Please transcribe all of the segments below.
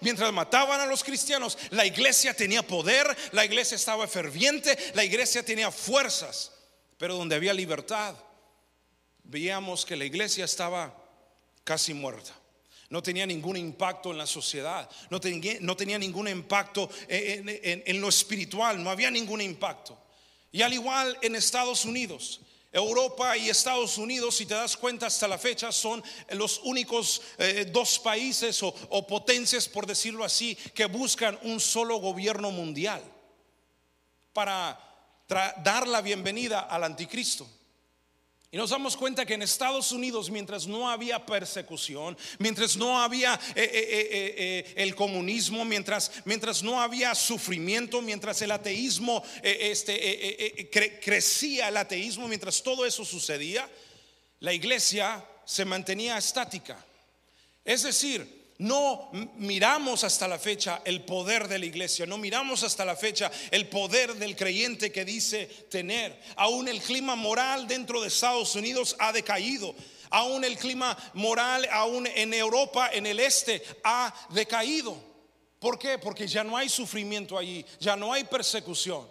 mientras mataban a los cristianos, la iglesia tenía poder, la iglesia estaba ferviente, la iglesia tenía fuerzas. Pero donde había libertad, veíamos que la iglesia estaba casi muerta. No tenía ningún impacto en la sociedad, no tenía, no tenía ningún impacto en, en lo espiritual, no había ningún impacto. Y al igual en Estados Unidos, Europa y Estados Unidos, si te das cuenta hasta la fecha, son los únicos eh, dos países o, o potencias, por decirlo así, que buscan un solo gobierno mundial para dar la bienvenida al anticristo. Y nos damos cuenta que en Estados Unidos, mientras no había persecución, mientras no había eh, eh, eh, el comunismo, mientras, mientras no había sufrimiento, mientras el ateísmo este, crecía, el ateísmo, mientras todo eso sucedía, la iglesia se mantenía estática. Es decir, no miramos hasta la fecha el poder de la iglesia, no miramos hasta la fecha el poder del creyente que dice tener. Aún el clima moral dentro de Estados Unidos ha decaído. Aún el clima moral, aún en Europa, en el este, ha decaído. ¿Por qué? Porque ya no hay sufrimiento allí, ya no hay persecución.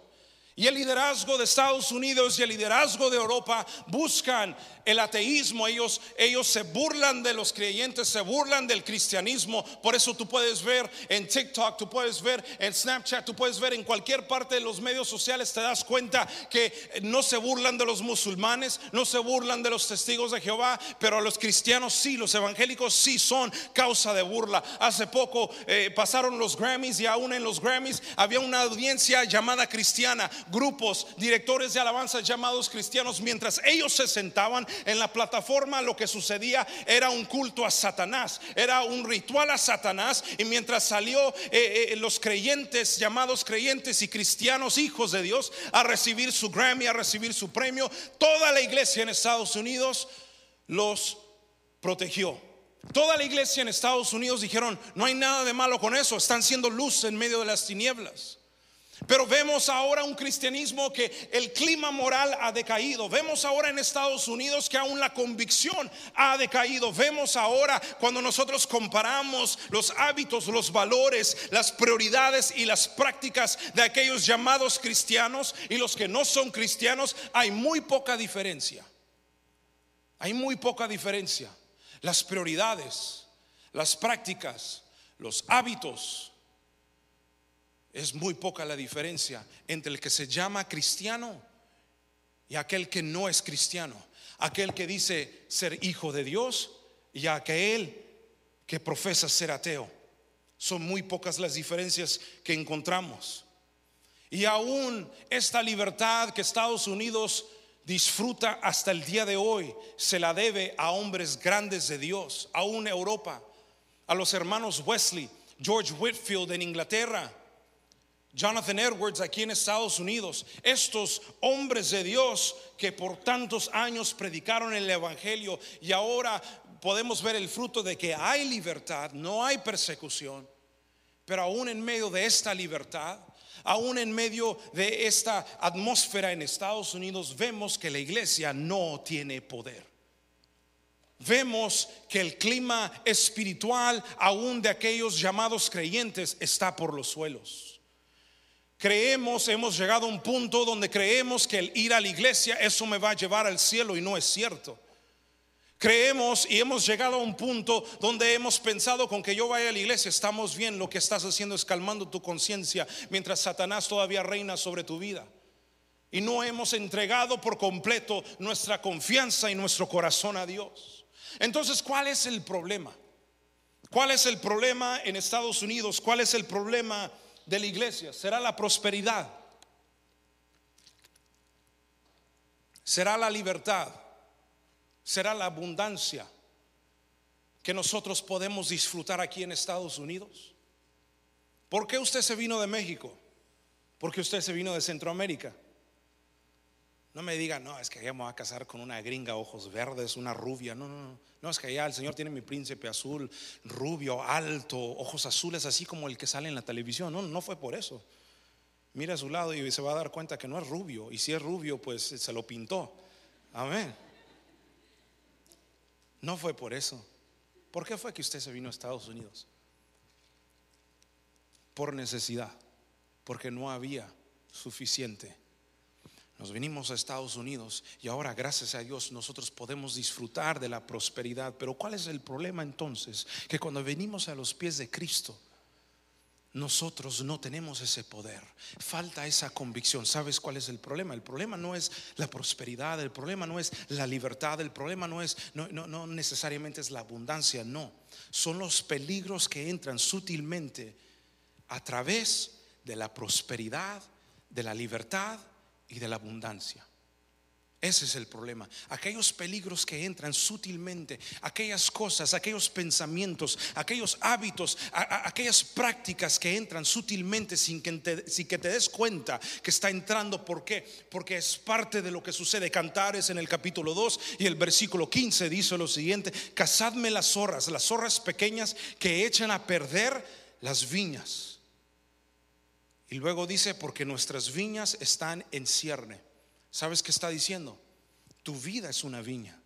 Y el liderazgo de Estados Unidos y el liderazgo de Europa buscan el ateísmo. Ellos, ellos se burlan de los creyentes, se burlan del cristianismo. Por eso tú puedes ver en TikTok, tú puedes ver en Snapchat, tú puedes ver en cualquier parte de los medios sociales, te das cuenta que no se burlan de los musulmanes, no se burlan de los testigos de Jehová, pero los cristianos sí, los evangélicos sí son causa de burla. Hace poco eh, pasaron los Grammys y aún en los Grammys había una audiencia llamada cristiana grupos, directores de alabanza llamados cristianos, mientras ellos se sentaban en la plataforma, lo que sucedía era un culto a Satanás, era un ritual a Satanás, y mientras salió eh, eh, los creyentes, llamados creyentes y cristianos, hijos de Dios, a recibir su Grammy, a recibir su premio, toda la iglesia en Estados Unidos los protegió. Toda la iglesia en Estados Unidos dijeron, no hay nada de malo con eso, están siendo luz en medio de las tinieblas. Pero vemos ahora un cristianismo que el clima moral ha decaído. Vemos ahora en Estados Unidos que aún la convicción ha decaído. Vemos ahora cuando nosotros comparamos los hábitos, los valores, las prioridades y las prácticas de aquellos llamados cristianos y los que no son cristianos, hay muy poca diferencia. Hay muy poca diferencia. Las prioridades, las prácticas, los hábitos, es muy poca la diferencia entre el que se llama cristiano y aquel que no es cristiano. Aquel que dice ser hijo de Dios y aquel que profesa ser ateo. Son muy pocas las diferencias que encontramos. Y aún esta libertad que Estados Unidos disfruta hasta el día de hoy se la debe a hombres grandes de Dios, aún Europa, a los hermanos Wesley, George Whitfield en Inglaterra, Jonathan Edwards aquí en Estados Unidos, estos hombres de Dios que por tantos años predicaron el Evangelio y ahora podemos ver el fruto de que hay libertad, no hay persecución, pero aún en medio de esta libertad, aún en medio de esta atmósfera en Estados Unidos, vemos que la iglesia no tiene poder. Vemos que el clima espiritual aún de aquellos llamados creyentes está por los suelos. Creemos, hemos llegado a un punto donde creemos que el ir a la iglesia, eso me va a llevar al cielo y no es cierto. Creemos y hemos llegado a un punto donde hemos pensado con que yo vaya a la iglesia, estamos bien, lo que estás haciendo es calmando tu conciencia mientras Satanás todavía reina sobre tu vida. Y no hemos entregado por completo nuestra confianza y nuestro corazón a Dios. Entonces, ¿cuál es el problema? ¿Cuál es el problema en Estados Unidos? ¿Cuál es el problema de la iglesia será la prosperidad, será la libertad, será la abundancia que nosotros podemos disfrutar aquí en Estados Unidos. ¿Por qué usted se vino de México? Porque usted se vino de Centroamérica. No me diga, no, es que allá me voy a casar con una gringa, ojos verdes, una rubia. No, no, no. No, es que allá el Señor tiene mi príncipe azul, rubio, alto, ojos azules, así como el que sale en la televisión. No, no fue por eso. Mira a su lado y se va a dar cuenta que no es rubio. Y si es rubio, pues se lo pintó. Amén. No fue por eso. ¿Por qué fue que usted se vino a Estados Unidos? por necesidad, porque no había suficiente. Nos vinimos a Estados Unidos y ahora, gracias a Dios, nosotros podemos disfrutar de la prosperidad. Pero ¿cuál es el problema entonces? Que cuando venimos a los pies de Cristo, nosotros no tenemos ese poder. Falta esa convicción. ¿Sabes cuál es el problema? El problema no es la prosperidad, el problema no es la libertad, el problema no es no, no, necesariamente es la abundancia, no. Son los peligros que entran sutilmente a través de la prosperidad, de la libertad y de la abundancia. Ese es el problema. Aquellos peligros que entran sutilmente, aquellas cosas, aquellos pensamientos, aquellos hábitos, aquellas prácticas que entran sutilmente sin que, te, sin que te des cuenta que está entrando. ¿Por qué? Porque es parte de lo que sucede. Cantares en el capítulo 2 y el versículo 15 dice lo siguiente, cazadme las zorras, las zorras pequeñas que echan a perder las viñas. Y luego dice, porque nuestras viñas están en cierne. ¿Sabes qué está diciendo? Tu vida es una viña.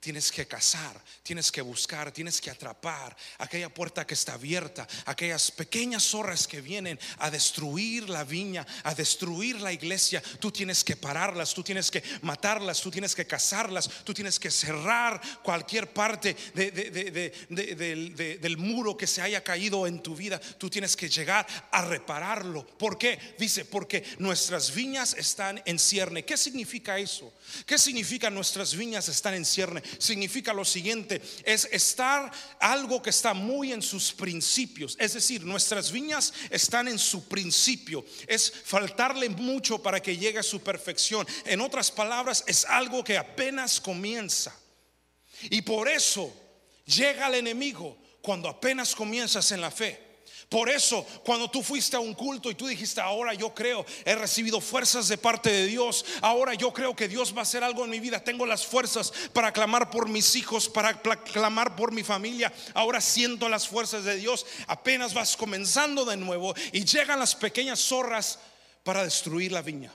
Tienes que cazar, tienes que buscar, tienes que atrapar aquella puerta que está abierta, aquellas pequeñas zorras que vienen a destruir la viña, a destruir la iglesia. Tú tienes que pararlas, tú tienes que matarlas, tú tienes que cazarlas, tú tienes que cerrar cualquier parte del muro que se haya caído en tu vida. Tú tienes que llegar a repararlo. ¿Por qué? Dice, porque nuestras viñas están en cierne. ¿Qué significa eso? ¿Qué significa nuestras viñas están en cierne? Significa lo siguiente, es estar algo que está muy en sus principios, es decir, nuestras viñas están en su principio, es faltarle mucho para que llegue a su perfección. En otras palabras, es algo que apenas comienza. Y por eso llega el enemigo cuando apenas comienzas en la fe. Por eso, cuando tú fuiste a un culto y tú dijiste, ahora yo creo, he recibido fuerzas de parte de Dios, ahora yo creo que Dios va a hacer algo en mi vida, tengo las fuerzas para clamar por mis hijos, para clamar por mi familia, ahora siento las fuerzas de Dios, apenas vas comenzando de nuevo y llegan las pequeñas zorras para destruir la viña.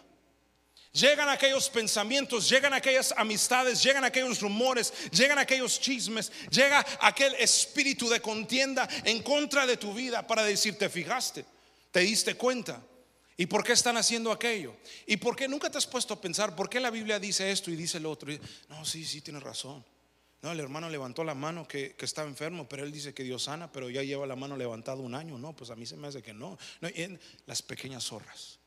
Llegan aquellos pensamientos, llegan aquellas amistades, llegan aquellos rumores, llegan aquellos chismes, llega aquel espíritu de contienda en contra de tu vida para decirte, fijaste, te diste cuenta. ¿Y por qué están haciendo aquello? ¿Y por qué nunca te has puesto a pensar por qué la Biblia dice esto y dice lo otro? No, sí, sí, tienes razón. No, el hermano levantó la mano que, que estaba enfermo, pero él dice que Dios sana, pero ya lleva la mano levantada un año. No, pues a mí se me hace que no. no las pequeñas zorras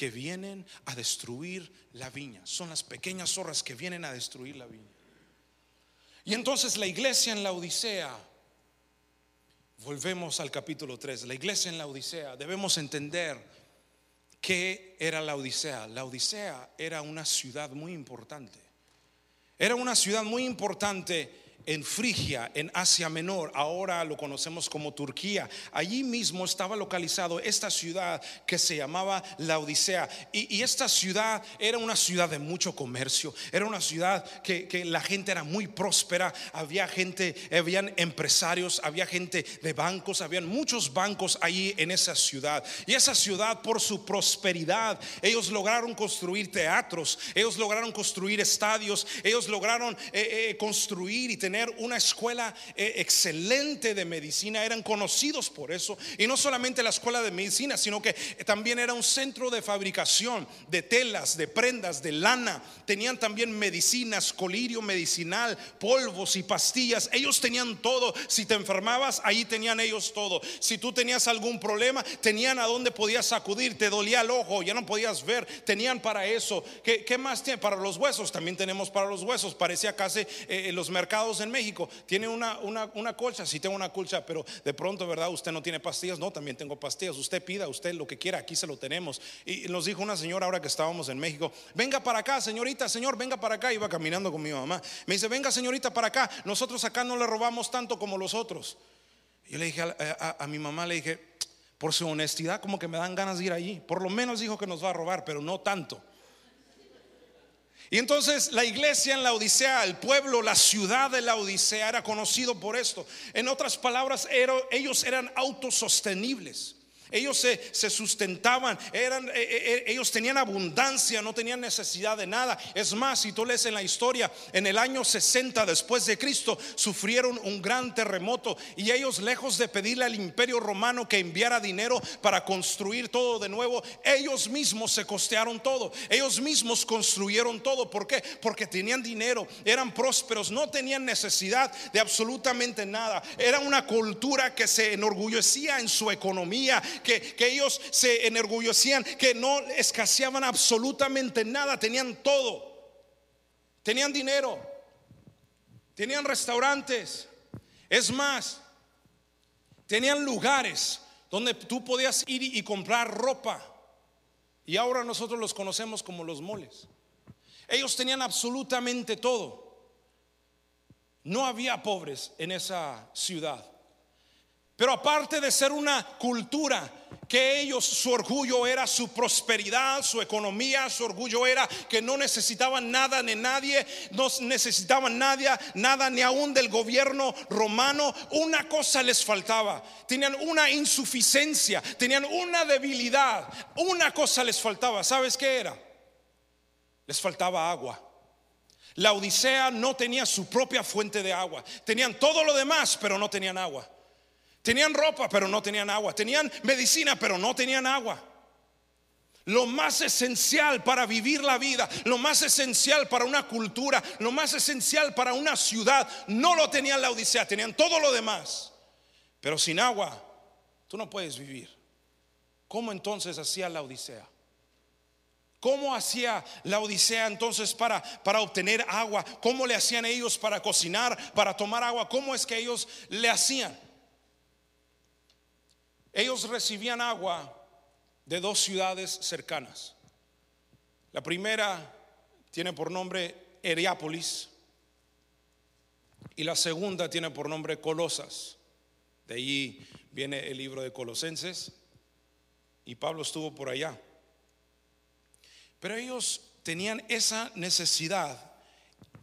que vienen a destruir la viña. Son las pequeñas zorras que vienen a destruir la viña. Y entonces la iglesia en la Odisea, volvemos al capítulo 3, la iglesia en la Odisea, debemos entender qué era la Odisea. La Odisea era una ciudad muy importante. Era una ciudad muy importante en Frigia, en Asia Menor, ahora lo conocemos como Turquía. Allí mismo estaba localizado esta ciudad que se llamaba la Odisea. Y, esta ciudad era una ciudad de mucho comercio, era una ciudad que, la gente era muy próspera, había gente, habían empresarios, había gente de bancos, habían muchos bancos allí en esa ciudad. Y esa ciudad, por su prosperidad, ellos lograron construir teatros, ellos lograron construir estadios, ellos lograron eh, eh, construir y tener una escuela eh, excelente de medicina, eran conocidos por eso. Y no solamente la escuela de medicina, sino que también era un centro de fabricación de telas, de prendas, de lana. Tenían también medicinas, colirio medicinal, polvos y pastillas. Ellos tenían todo. Si te enfermabas, ahí tenían ellos todo. Si tú tenías algún problema, tenían a dónde podías acudir. Te dolía el ojo, ya no podías ver. Tenían para eso. ¿Qué, qué más tiene? Para los huesos, también tenemos para los huesos. Parecía casi eh, los mercados en México, tiene una, una, colcha, si tengo una colcha, pero de pronto, ¿verdad? Usted no tiene pastillas, no, también tengo pastillas, usted pida, usted lo que quiera, aquí se lo tenemos. Y nos dijo una señora ahora que estábamos en México, venga para acá, señorita, señor, venga para acá, iba caminando con mi mamá, me dice, venga señorita para acá, nosotros acá no le robamos tanto como los otros. Yo le dije a mi mamá, le dije, por su honestidad, como que me dan ganas de ir allí. Por lo menos dijo que nos va a robar, pero no tanto. Y entonces la iglesia en la Odisea, el pueblo, la ciudad de la Odisea era conocido por esto. En otras palabras, ellos eran autosostenibles. Ellos se, se sustentaban, eran, eh, eh, eh, ellos tenían abundancia, no tenían necesidad de nada. Es más, si tú lees en la historia, en el año 60 después de Cristo, sufrieron un gran terremoto y ellos, lejos de pedirle al imperio romano que enviara dinero para construir todo de nuevo, ellos mismos se costearon todo. Ellos mismos construyeron todo. ¿Por qué? Porque tenían dinero, eran prósperos, no tenían necesidad de absolutamente nada. Era una cultura que se enorgullecía en su economía que, ellos se enorgullecían, que no escaseaban absolutamente nada, tenían todo. Tenían dinero, tenían restaurantes. Es más, tenían lugares donde tú podías ir y comprar ropa. Y ahora nosotros los conocemos como los moles. Ellos tenían absolutamente todo. No había pobres en esa ciudad. Pero aparte de ser una cultura que ellos, su orgullo era su prosperidad, su economía, su orgullo era que no necesitaban nada ni nadie, no necesitaban nada, nada ni aún del gobierno romano. Una cosa les faltaba, tenían una insuficiencia, tenían una debilidad, una cosa les faltaba. ¿Sabes qué era? Les faltaba agua. La Odisea no tenía su propia fuente de agua, tenían todo lo demás, pero no tenían agua. Tenían ropa, pero no tenían agua. Tenían medicina, pero no tenían agua. Lo más esencial para vivir la vida, lo más esencial para una cultura, lo más esencial para una ciudad, no lo tenían la Odisea, tenían todo lo demás. Pero sin agua, tú no puedes vivir. ¿Cómo entonces hacía la Odisea? ¿Cómo hacía la Odisea entonces para, para obtener agua? ¿Cómo le hacían ellos para cocinar, para tomar agua? ¿Cómo es que ellos le hacían? Ellos recibían agua de dos ciudades cercanas. La primera tiene por nombre Heriápolis y la segunda tiene por nombre Colosas. De allí viene el libro de Colosenses y Pablo estuvo por allá. Pero ellos tenían esa necesidad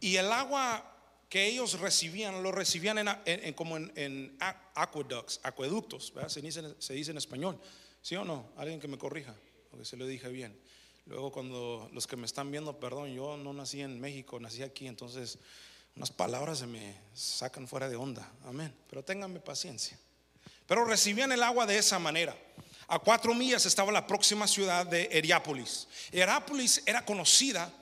y el agua que ellos recibían, lo recibían en, como en, aqueducts, acueductos, Se, dice, en español, ¿sí o no? Alguien que me corrija, porque se lo dije bien. Luego cuando los que me están viendo, perdón, yo no nací en México, nací aquí, entonces unas palabras se me sacan fuera de onda, amén. Pero ténganme paciencia. Pero recibían el agua de esa manera. A cuatro millas estaba la próxima ciudad de Heriápolis. Heriápolis era conocida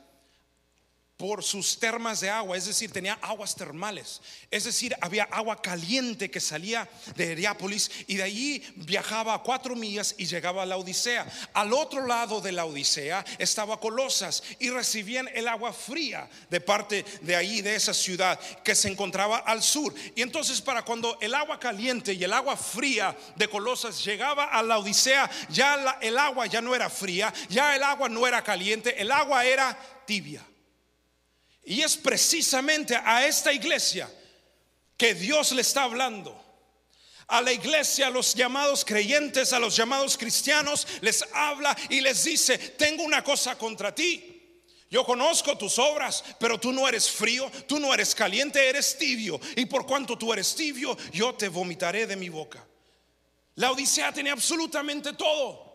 por sus termas de agua, es decir, tenía aguas termales, es decir, había agua caliente que salía de Heriápolis y de allí viajaba a cuatro millas y llegaba a la Odisea. Al otro lado de la Odisea estaba Colosas y recibían el agua fría de parte de ahí, de esa ciudad que se encontraba al sur. Y entonces para cuando el agua caliente y el agua fría de Colosas llegaba a la Odisea, ya el agua ya no era fría, ya el agua no era caliente, el agua era tibia. Y es precisamente a esta iglesia que Dios le está hablando. A la iglesia, a los llamados creyentes, a los llamados cristianos, les habla y les dice, tengo una cosa contra ti. Yo conozco tus obras, pero tú no eres frío, tú no eres caliente, eres tibio. Y por cuanto tú eres tibio, yo te vomitaré de mi boca. La Odisea tenía absolutamente todo.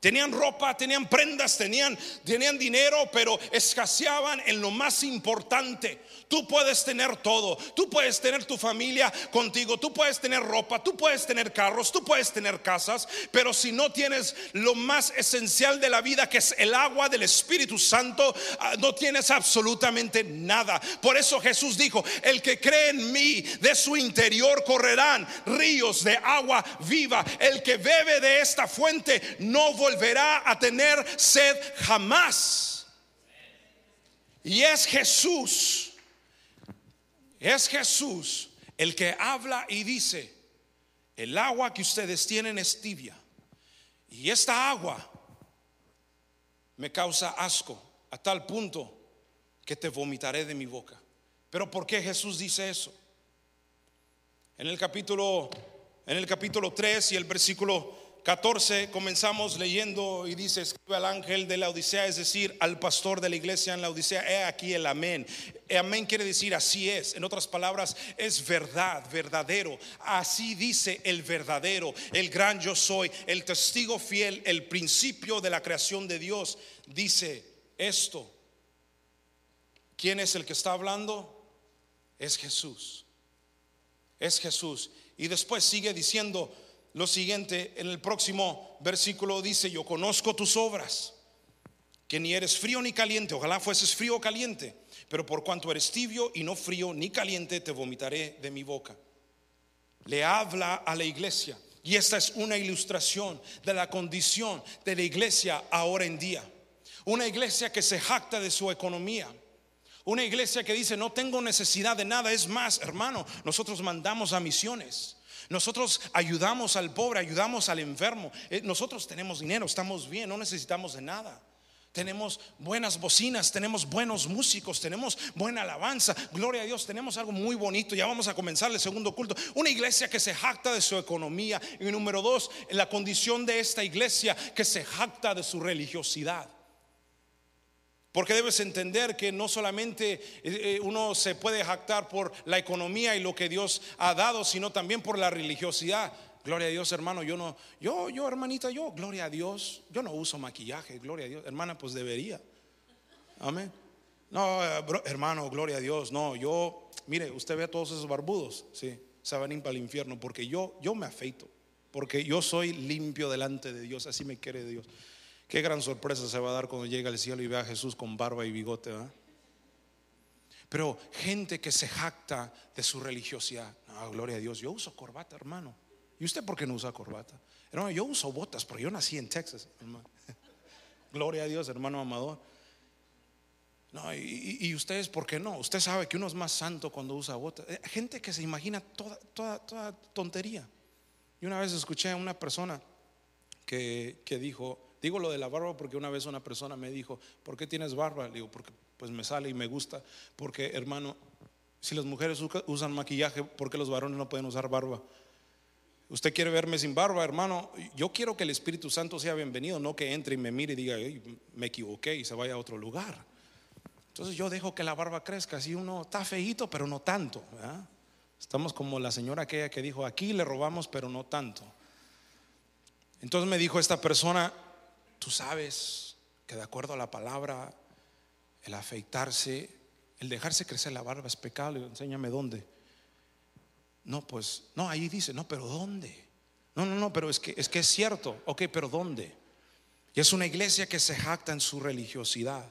Tenían ropa, tenían prendas, tenían, tenían dinero, pero escaseaban en lo más importante. Tú puedes tener todo, tú puedes tener tu familia contigo, tú puedes tener ropa, tú puedes tener carros, tú puedes tener casas, pero si no tienes lo más esencial de la vida, que es el agua del Espíritu Santo, ah, no tienes absolutamente nada. Por eso Jesús dijo, el que cree en mí, de su interior correrán ríos de agua viva. El que bebe de esta fuente no volverá a tener sed jamás. Y es Jesús es Jesús el que habla y dice, el agua que ustedes tienen es tibia. Y esta agua me causa asco a tal punto que te vomitaré de mi boca. Pero ¿por qué Jesús dice eso? En el capítulo en el capítulo 3 y el versículo 14 comenzamos leyendo y dice, escribe al ángel de la Odisea, es decir, al pastor de la iglesia en la Odisea, he aquí el amén Amén quiere decir así es. En otras palabras, es verdad, verdadero. Así dice el verdadero, el gran yo soy, el testigo fiel, el principio de la creación de Dios. Dice esto. ¿Quién es el que está hablando? Es Jesús. Es Jesús. Y después sigue diciendo lo siguiente. En el próximo versículo dice, yo conozco tus obras, que ni eres frío ni caliente. Ojalá fueses frío o caliente pero por cuanto eres tibio y no frío ni caliente, te vomitaré de mi boca. Le habla a la iglesia. Y esta es una ilustración de la condición de la iglesia ahora en día. Una iglesia que se jacta de su economía. Una iglesia que dice, no tengo necesidad de nada. Es más, hermano, nosotros mandamos a misiones. Nosotros ayudamos al pobre, ayudamos al enfermo. Eh, nosotros tenemos dinero, estamos bien, no necesitamos de nada tenemos buenas bocinas, tenemos buenos músicos, tenemos buena alabanza, gloria a Dios, tenemos algo muy bonito. Ya vamos a comenzar el segundo culto. Una iglesia que se jacta de su economía. Y número dos, la condición de esta iglesia que se jacta de su religiosidad. Porque debes entender que no solamente eh, eh, uno se puede jactar por la economía y lo que Dios ha dado, sino también por la religiosidad. Gloria a Dios, hermano. Yo no, yo, yo, hermanita, yo, gloria a Dios. Yo no uso maquillaje, gloria a Dios. Hermana, pues debería. Amén. No, eh, hermano, gloria a Dios. No, yo, mire, usted ve a todos esos barbudos, sí, se van para el infierno, porque yo, yo me afeito, porque yo soy limpio delante de Dios, así me quiere Dios. Qué gran sorpresa se va a dar cuando llegue al cielo y vea a Jesús con barba y bigote, Pero gente que se jacta de su religiosidad. No, gloria a Dios. Yo uso corbata, hermano. ¿Y usted por qué no usa corbata? Hermano, yo uso botas, pero yo nací en Texas, Gloria a Dios, hermano amador. No, y, ustedes, ¿por qué no? Usted sabe que uno es más santo cuando usa botas. Eh, gente que se imagina toda, toda, toda tontería. Y una vez escuché a una persona que, que, dijo, digo lo de la barba porque una vez una persona me dijo, ¿por qué tienes barba? Le digo, porque pues me sale y me gusta. Porque hermano, si las mujeres usan maquillaje, ¿por qué los varones no pueden usar barba? Usted quiere verme sin barba, hermano. Yo quiero que el Espíritu Santo sea bienvenido, no que entre y me mire y diga, me equivoqué y se vaya a otro lugar. Entonces yo dejo que la barba crezca, así uno está feito, pero no tanto. Estamos como la señora aquella que dijo, aquí le robamos, pero no tanto. Entonces me dijo esta persona, tú sabes que de acuerdo a la palabra, el afeitarse, el dejarse crecer la barba es pecado. enséñame dónde. No, pues, no, ahí dice, no, pero ¿dónde? No, no, no, pero es que es que es cierto. Ok, pero ¿dónde? Y es una iglesia que se jacta en su religiosidad.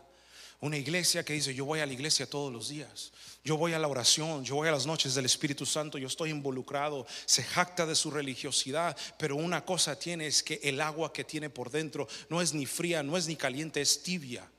Una iglesia que dice, yo voy a la iglesia todos los días. Yo voy a la oración, yo voy a las noches del Espíritu Santo, yo estoy involucrado. Se jacta de su religiosidad, pero una cosa tiene es que el agua que tiene por dentro no es ni fría, no es ni caliente, es tibia.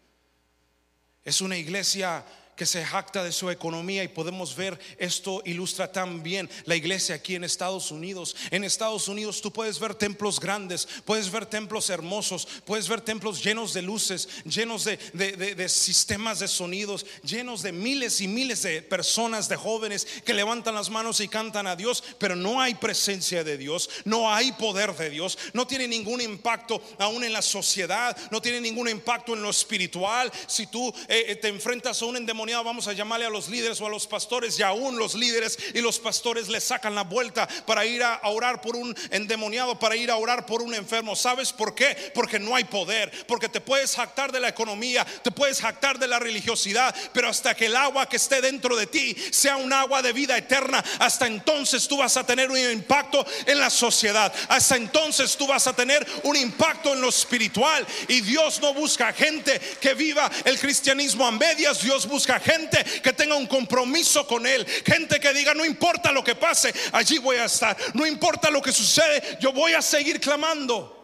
Es una iglesia que se jacta de su economía y podemos ver esto ilustra también la iglesia aquí en Estados Unidos. En Estados Unidos tú puedes ver templos grandes, puedes ver templos hermosos, puedes ver templos llenos de luces, llenos de, de, sistemas de sonidos, llenos de miles y miles de personas, de jóvenes que levantan las manos y cantan a Dios, pero no hay presencia de Dios, no hay poder de Dios, no tiene ningún impacto aún en la sociedad, no tiene ningún impacto en lo espiritual. Si tú eh, eh, te enfrentas a un endemoniado, vamos a llamarle a los líderes o a los pastores y aún los líderes y los pastores le sacan la vuelta para ir a orar por un endemoniado, para ir a orar por un enfermo. ¿Sabes por qué? Porque no hay poder, porque te puedes jactar de la economía, te puedes jactar de la religiosidad, pero hasta que el agua que esté dentro de ti sea un agua de vida eterna, hasta entonces tú vas a tener un impacto en la sociedad, hasta entonces tú vas a tener un impacto en lo espiritual y Dios no busca gente que viva el cristianismo a medias, Dios busca gente que tenga un compromiso con Él, gente que diga, no importa lo que pase, allí voy a estar, no importa lo que sucede, yo voy a seguir clamando.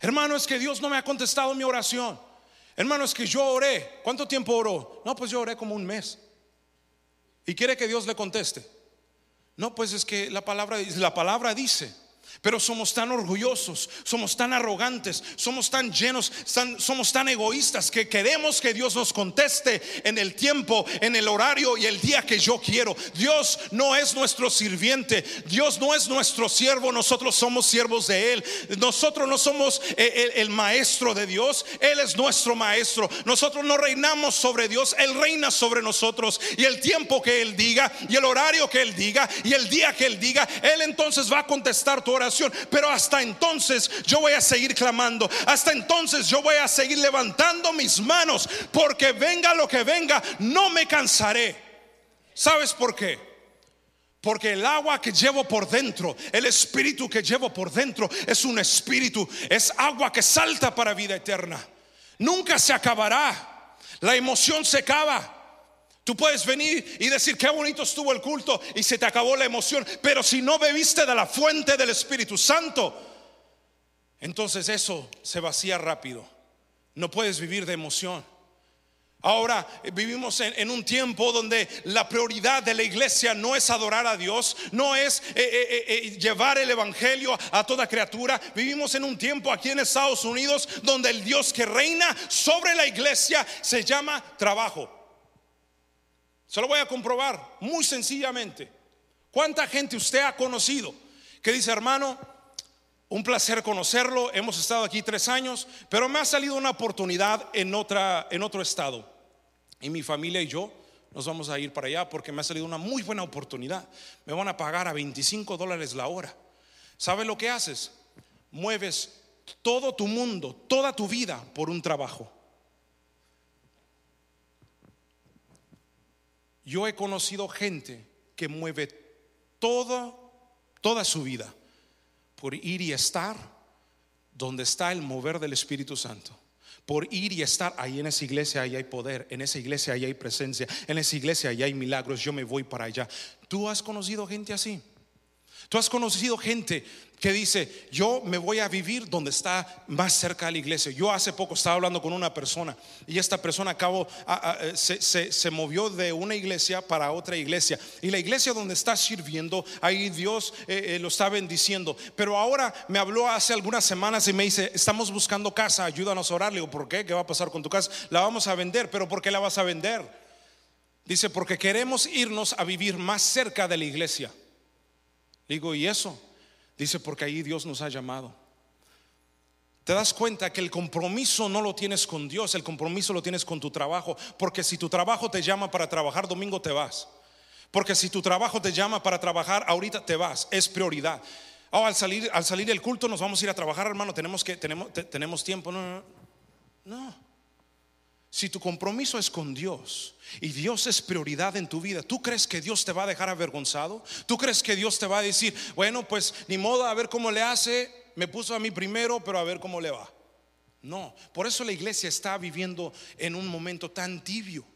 Hermano, es que Dios no me ha contestado mi oración. Hermano, es que yo oré. ¿Cuánto tiempo oró? No, pues yo oré como un mes. ¿Y quiere que Dios le conteste? No, pues es que la palabra, la palabra dice. Pero somos tan orgullosos, somos tan arrogantes, somos tan llenos, somos tan egoístas que queremos que Dios nos conteste en el tiempo, en el horario y el día que yo quiero. Dios no es nuestro sirviente, Dios no es nuestro siervo, nosotros somos siervos de Él. Nosotros no somos eh, el, el maestro de Dios, Él es nuestro maestro. Nosotros no reinamos sobre Dios, Él reina sobre nosotros. Y el tiempo que Él diga, y el horario que Él diga, y el día que Él diga, Él entonces va a contestar tu oración pero hasta entonces yo voy a seguir clamando. Hasta entonces yo voy a seguir levantando mis manos. Porque venga lo que venga, no me cansaré. ¿Sabes por qué? Porque el agua que llevo por dentro, el espíritu que llevo por dentro, es un espíritu, es agua que salta para vida eterna. Nunca se acabará. La emoción se acaba. Tú puedes venir y decir qué bonito estuvo el culto y se te acabó la emoción, pero si no bebiste de la fuente del Espíritu Santo, entonces eso se vacía rápido. No puedes vivir de emoción. Ahora vivimos en, un tiempo donde la prioridad de la iglesia no es adorar a Dios, no es eh, eh, eh, llevar el Evangelio a toda criatura. Vivimos en un tiempo aquí en Estados Unidos donde el Dios que reina sobre la iglesia se llama trabajo. Se lo voy a comprobar muy sencillamente. ¿Cuánta gente usted ha conocido que dice, hermano, un placer conocerlo, hemos estado aquí tres años, pero me ha salido una oportunidad en, otra, en otro estado. Y mi familia y yo nos vamos a ir para allá porque me ha salido una muy buena oportunidad. Me van a pagar a 25 dólares la hora. ¿Sabes lo que haces? Mueves todo tu mundo, toda tu vida por un trabajo. Yo he conocido gente que mueve toda, toda su vida por ir y estar donde está el mover del Espíritu Santo. Por ir y estar ahí en esa iglesia, ahí hay poder, en esa iglesia, ahí hay presencia, en esa iglesia, ahí hay milagros, yo me voy para allá. ¿Tú has conocido gente así? ¿Tú has conocido gente que dice, yo me voy a vivir donde está más cerca de la iglesia. Yo hace poco estaba hablando con una persona y esta persona acabó, eh, se, movió de una iglesia para otra iglesia. Y la iglesia donde está sirviendo, ahí Dios eh, eh, lo está bendiciendo. Pero ahora me habló hace algunas semanas y me dice, estamos buscando casa, ayúdanos a orar. Le digo, ¿por qué? ¿Qué va a pasar con tu casa? La vamos a vender, pero ¿por qué la vas a vender? Dice, porque queremos irnos a vivir más cerca de la iglesia. Digo, ¿y eso? Dice, porque ahí Dios nos ha llamado. Te das cuenta que el compromiso no lo tienes con Dios, el compromiso lo tienes con tu trabajo. Porque si tu trabajo te llama para trabajar domingo, te vas. Porque si tu trabajo te llama para trabajar ahorita, te vas. Es prioridad. Oh, al salir, al salir del culto nos vamos a ir a trabajar, hermano. Tenemos que, tenemos, tenemos tiempo. No, no, no. Si tu compromiso es con Dios y Dios es prioridad en tu vida, ¿tú crees que Dios te va a dejar avergonzado? ¿Tú crees que Dios te va a decir, bueno, pues ni modo, a ver cómo le hace, me puso a mí primero, pero a ver cómo le va? No, por eso la iglesia está viviendo en un momento tan tibio,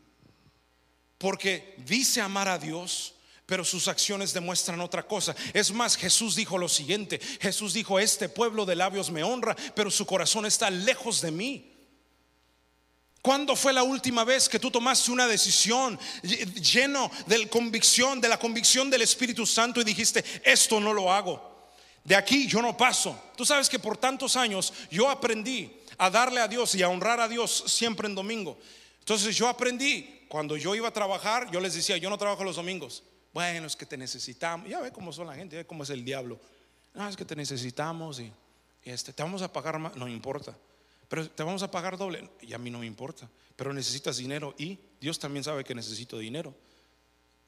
porque dice amar a Dios, pero sus acciones demuestran otra cosa. Es más, Jesús dijo lo siguiente, Jesús dijo, este pueblo de labios me honra, pero su corazón está lejos de mí. ¿Cuándo fue la última vez que tú tomaste una decisión lleno de convicción, de la convicción del Espíritu Santo y dijiste, esto no lo hago? De aquí yo no paso. Tú sabes que por tantos años yo aprendí a darle a Dios y a honrar a Dios siempre en domingo. Entonces yo aprendí, cuando yo iba a trabajar, yo les decía, yo no trabajo los domingos. Bueno, es que te necesitamos. Ya ve cómo son la gente, ve cómo es el diablo. No, es que te necesitamos y, este, te vamos a pagar más. No importa pero te vamos a pagar doble. Y a mí no me importa, pero necesitas dinero y Dios también sabe que necesito dinero.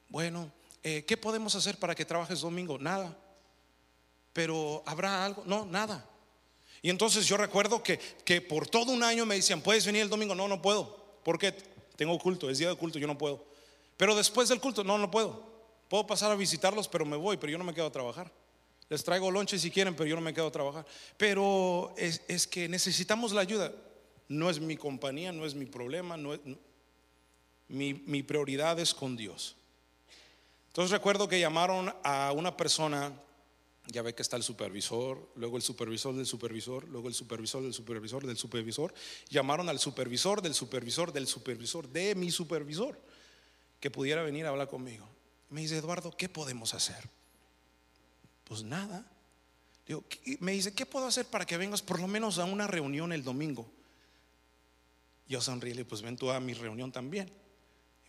Bueno, eh, ¿qué podemos hacer para que trabajes domingo? Nada. Pero ¿habrá algo? No, nada. Y entonces yo recuerdo que, que por todo un año me decían, ¿puedes venir el domingo? No, no puedo. Porque tengo culto, es día de culto, yo no puedo. Pero después del culto, no, no puedo. Puedo pasar a visitarlos, pero me voy, pero yo no me quedo a trabajar. Les traigo lonche si quieren, pero yo no me quedo a trabajar. Pero es, que necesitamos la ayuda. No es mi compañía, no es mi problema, no es, mi, mi prioridad es con Dios. Entonces recuerdo que llamaron a una persona, ya ve que está el supervisor, luego el supervisor del supervisor, luego el supervisor del supervisor del supervisor. Llamaron al supervisor del supervisor del supervisor de mi supervisor que pudiera venir a hablar conmigo. Me dice, Eduardo, ¿qué podemos hacer? Pues nada. Me dice, ¿qué puedo hacer para que vengas por lo menos a una reunión el domingo? Yo sonríe, pues ven tú a mi reunión también.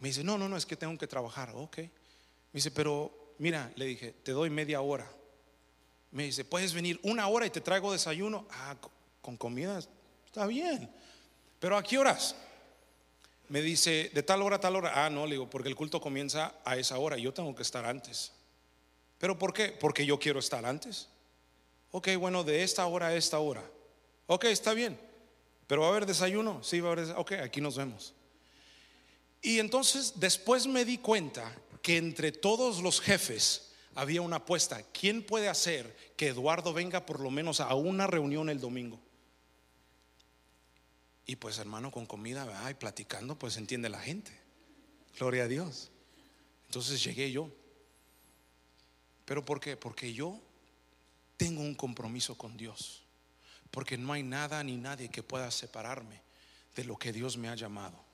me dice, no, no, no, es que tengo que trabajar. Ok. Me dice, pero mira, le dije, te doy media hora. Me dice, puedes venir una hora y te traigo desayuno. Ah, con comida, está bien. Pero ¿a qué horas? Me dice, de tal hora a tal hora. Ah, no, le digo, porque el culto comienza a esa hora. Yo tengo que estar antes. ¿Pero por qué? Porque yo quiero estar antes. Ok, bueno, de esta hora a esta hora. Ok, está bien. Pero va a haber desayuno. Sí, va a haber. Ok, aquí nos vemos. Y entonces después me di cuenta que entre todos los jefes había una apuesta. ¿Quién puede hacer que Eduardo venga por lo menos a una reunión el domingo? Y pues hermano, con comida y platicando, pues entiende la gente. Gloria a Dios. Entonces llegué yo. ¿Pero por qué? Porque yo tengo un compromiso con Dios, porque no hay nada ni nadie que pueda separarme de lo que Dios me ha llamado.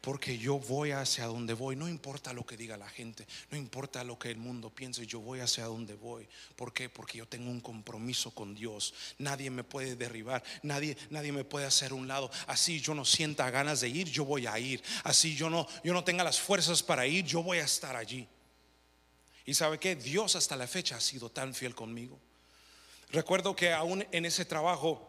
Porque yo voy hacia donde voy, no importa lo que diga la gente, no importa lo que el mundo piense, yo voy hacia donde voy. ¿Por qué? Porque yo tengo un compromiso con Dios. Nadie me puede derribar, nadie, nadie me puede hacer un lado. Así yo no sienta ganas de ir, yo voy a ir. Así yo no, yo no tenga las fuerzas para ir, yo voy a estar allí. Y sabe que Dios hasta la fecha ha sido tan fiel conmigo. Recuerdo que aún en ese trabajo,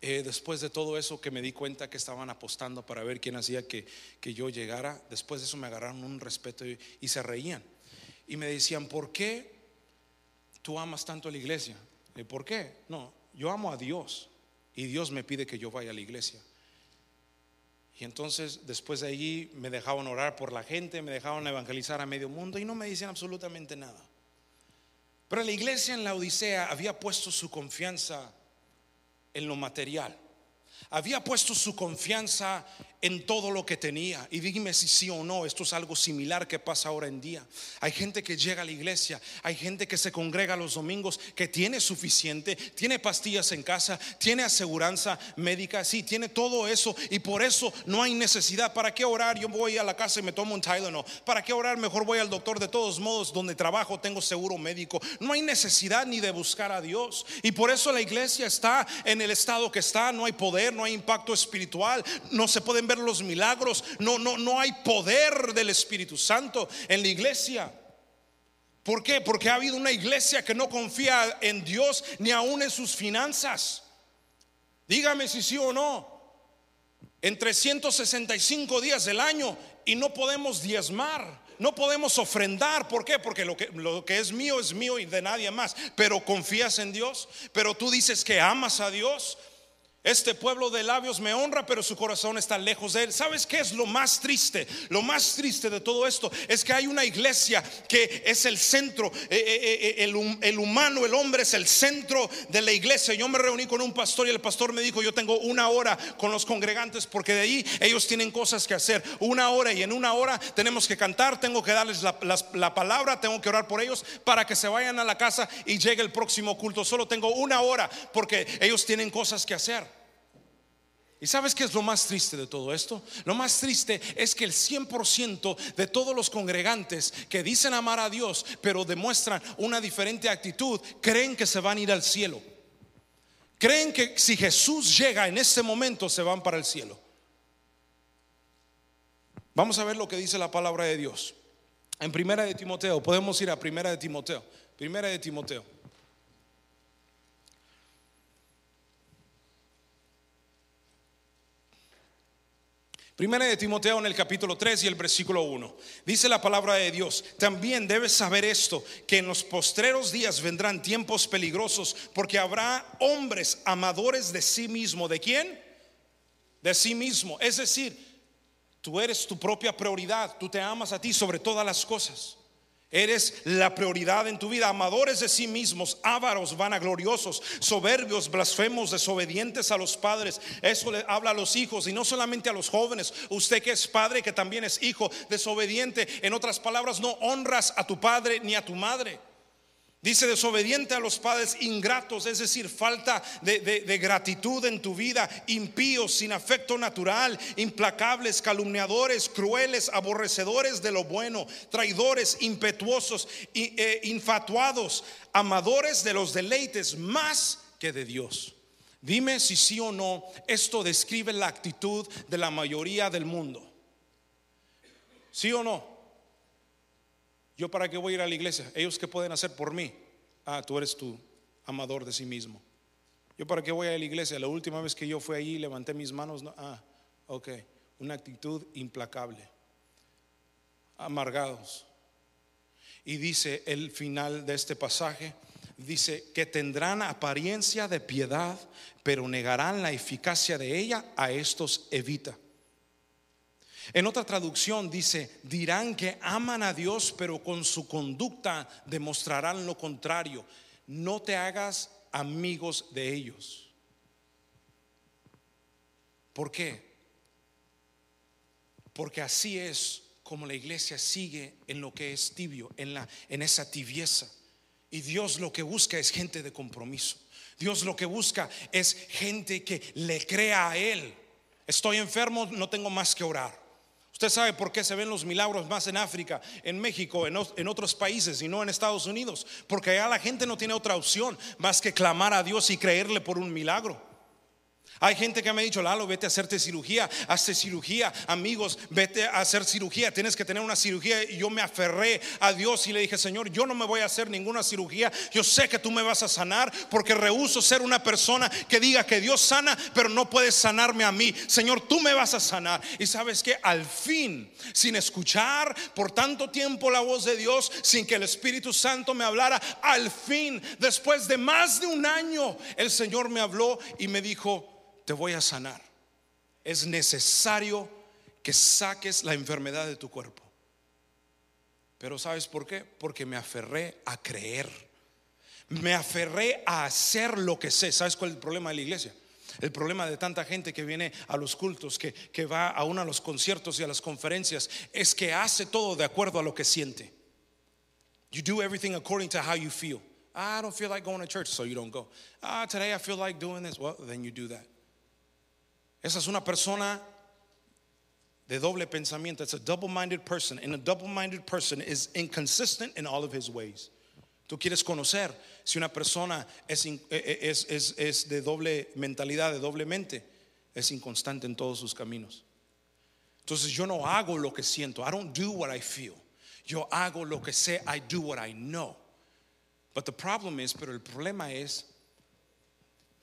eh, después de todo eso que me di cuenta que estaban apostando para ver quién hacía que, yo llegara, después de eso me agarraron un respeto y, se reían. Y me decían, ¿por qué tú amas tanto a la iglesia? ¿Y ¿Por qué? No, yo amo a Dios y Dios me pide que yo vaya a la iglesia. Y entonces después de allí me dejaban orar por la gente, me dejaban evangelizar a medio mundo y no me dicen absolutamente nada. Pero la iglesia en la Odisea había puesto su confianza en lo material. Había puesto su confianza en todo lo que tenía. Y dime si sí o no, esto es algo similar que pasa ahora en día. Hay gente que llega a la iglesia, hay gente que se congrega los domingos, que tiene suficiente, tiene pastillas en casa, tiene aseguranza médica, sí, tiene todo eso y por eso no hay necesidad. ¿Para qué orar? Yo voy a la casa y me tomo un Tylenol. ¿Para qué orar? Mejor voy al doctor. De todos modos, donde trabajo tengo seguro médico. No hay necesidad ni de buscar a Dios. Y por eso la iglesia está en el estado que está. No hay poder, no hay impacto espiritual, no se pueden ver los milagros, no, no, no hay poder del Espíritu Santo en la iglesia. ¿Por qué? Porque ha habido una iglesia que no confía en Dios ni aún en sus finanzas. Dígame si sí o no. En 365 días del año y no podemos diezmar, no podemos ofrendar. ¿Por qué? Porque lo que, lo que es mío es mío y de nadie más. Pero confías en Dios, pero tú dices que amas a Dios, este pueblo de labios me honra, pero su corazón está lejos de él. ¿Sabes qué es lo más triste? Lo más triste de todo esto es que hay una iglesia que es el centro, eh, eh, eh, el, humano, el hombre es el centro de la iglesia. Yo me reuní con un pastor y el pastor me dijo, yo tengo una hora con los congregantes porque de ahí ellos tienen cosas que hacer. Una hora y en una hora tenemos que cantar, tengo que darles la, la palabra, tengo que orar por ellos para que se vayan a la casa y llegue el próximo culto. Solo tengo una hora porque ellos tienen cosas que hacer. ¿Y sabes qué es lo más triste de todo esto? Lo más triste es que el 100% de todos los congregantes que dicen amar a Dios, pero demuestran una diferente actitud, creen que se van a ir al cielo. Creen que si Jesús llega en este momento se van para el cielo. Vamos a ver lo que dice la palabra de Dios. En Primera de Timoteo, podemos ir a Primera de Timoteo. Primera de Timoteo. Primera de Timoteo en el capítulo 3 y el versículo 1. Dice la palabra de Dios, también debes saber esto, que en los postreros días vendrán tiempos peligrosos, porque habrá hombres amadores de sí mismo. ¿De quién? De sí mismo. Es decir, tú eres tu propia prioridad, tú te amas a ti sobre todas las cosas. Eres la prioridad en tu vida. Amadores de sí mismos, ávaros, vanagloriosos, soberbios, blasfemos, desobedientes a los padres. Eso le habla a los hijos y no solamente a los jóvenes. Usted que es padre, que también es hijo, desobediente. En otras palabras, no honras a tu padre ni a tu madre. Dice desobediente a los padres, ingratos, es decir, falta de, de, gratitud en tu vida, impíos, sin afecto natural, implacables, calumniadores, crueles, aborrecedores de lo bueno, traidores, impetuosos, e, infatuados, amadores de los deleites más que de Dios. Dime si sí o no, esto describe la actitud de la mayoría del mundo. ¿Sí o no? ¿Yo para qué voy a ir a la iglesia? ¿Ellos qué pueden hacer por mí? Ah, tú eres tú, amador de sí mismo. ¿Yo para qué voy a la iglesia? La última vez que yo fui allí levanté mis manos. No. Ah, ok. Una actitud implacable. Amargados. Y dice el final de este pasaje, dice que tendrán apariencia de piedad, pero negarán la eficacia de ella, a estos evita. En otra traducción dice, dirán que aman a Dios, pero con su conducta demostrarán lo contrario. No te hagas amigos de ellos. ¿Por qué? Porque así es como la iglesia sigue en lo que es tibio, en, la, en esa tibieza. Y Dios lo que busca es gente de compromiso. Dios lo que busca es gente que le crea a Él. Estoy enfermo, no tengo más que orar. Usted sabe por qué se ven los milagros más en África, en México, en, otros países y no en Estados Unidos. Porque allá la gente no tiene otra opción más que clamar a Dios y creerle por un milagro. Hay gente que me ha dicho, Lalo, vete a hacerte cirugía, hazte cirugía, amigos, vete a hacer cirugía, tienes que tener una cirugía. Y yo me aferré a Dios y le dije, Señor, yo no me voy a hacer ninguna cirugía, yo sé que tú me vas a sanar porque rehuso ser una persona que diga que Dios sana, pero no puedes sanarme a mí. Señor, tú me vas a sanar. Y sabes que al fin, sin escuchar por tanto tiempo la voz de Dios, sin que el Espíritu Santo me hablara, al fin, después de más de un año, el Señor me habló y me dijo, te voy a sanar. Es necesario que saques la enfermedad de tu cuerpo. Pero ¿sabes por qué? Porque me aferré a creer. Me aferré a hacer lo que sé. ¿Sabes cuál es el problema de la iglesia? El problema de tanta gente que viene a los cultos, que, que va a uno a los conciertos y a las conferencias, es que hace todo de acuerdo a lo que siente. You do everything according to how you feel. I don't feel like going to church, so you don't go. Ah, today I feel like doing this. Well, then you do that. Esa es una persona de doble pensamiento. It's a double-minded person. And a double-minded person is inconsistent in all of his ways. Tú quieres conocer si una persona es, e, e, es, es, es de doble mentalidad, de doble mente, es inconstante en todos sus caminos. Entonces yo no hago lo que siento. I don't do what I feel. Yo hago lo que sé. I do what I know. But the problem is, pero el problema es